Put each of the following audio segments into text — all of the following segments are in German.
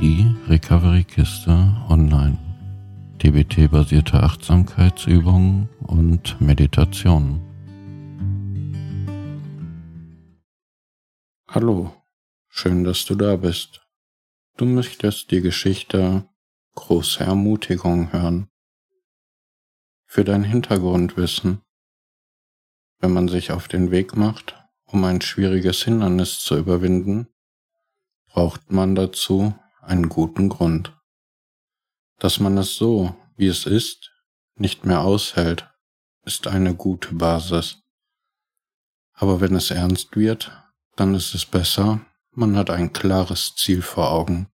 Die Recovery-Kiste online. DBT-basierte Achtsamkeitsübungen und Meditationen. Hallo, schön, dass du da bist. Du möchtest die Geschichte Große Ermutigung hören. Für dein Hintergrundwissen. Wenn man sich auf den Weg macht, um ein schwieriges Hindernis zu überwinden, braucht man dazu einen guten Grund. Dass man es so, wie es ist, nicht mehr aushält, ist eine gute Basis. Aber wenn es ernst wird, dann ist es besser, man hat ein klares Ziel vor Augen.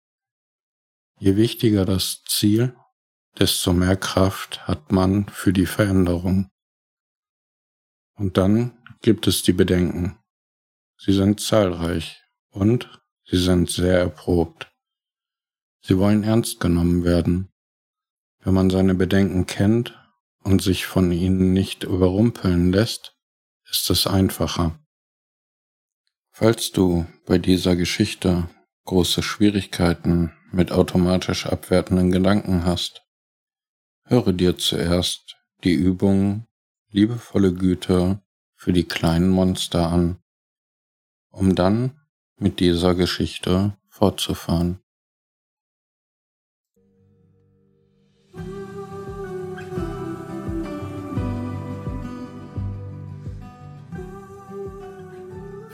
Je wichtiger das Ziel, desto mehr Kraft hat man für die Veränderung. Und dann gibt es die Bedenken. Sie sind zahlreich und sie sind sehr erprobt. Sie wollen ernst genommen werden. Wenn man seine Bedenken kennt und sich von ihnen nicht überrumpeln lässt, ist es einfacher. Falls du bei dieser Geschichte große Schwierigkeiten mit automatisch abwertenden Gedanken hast, höre dir zuerst die Übung liebevolle Güte für die kleinen Monster an, um dann mit dieser Geschichte fortzufahren.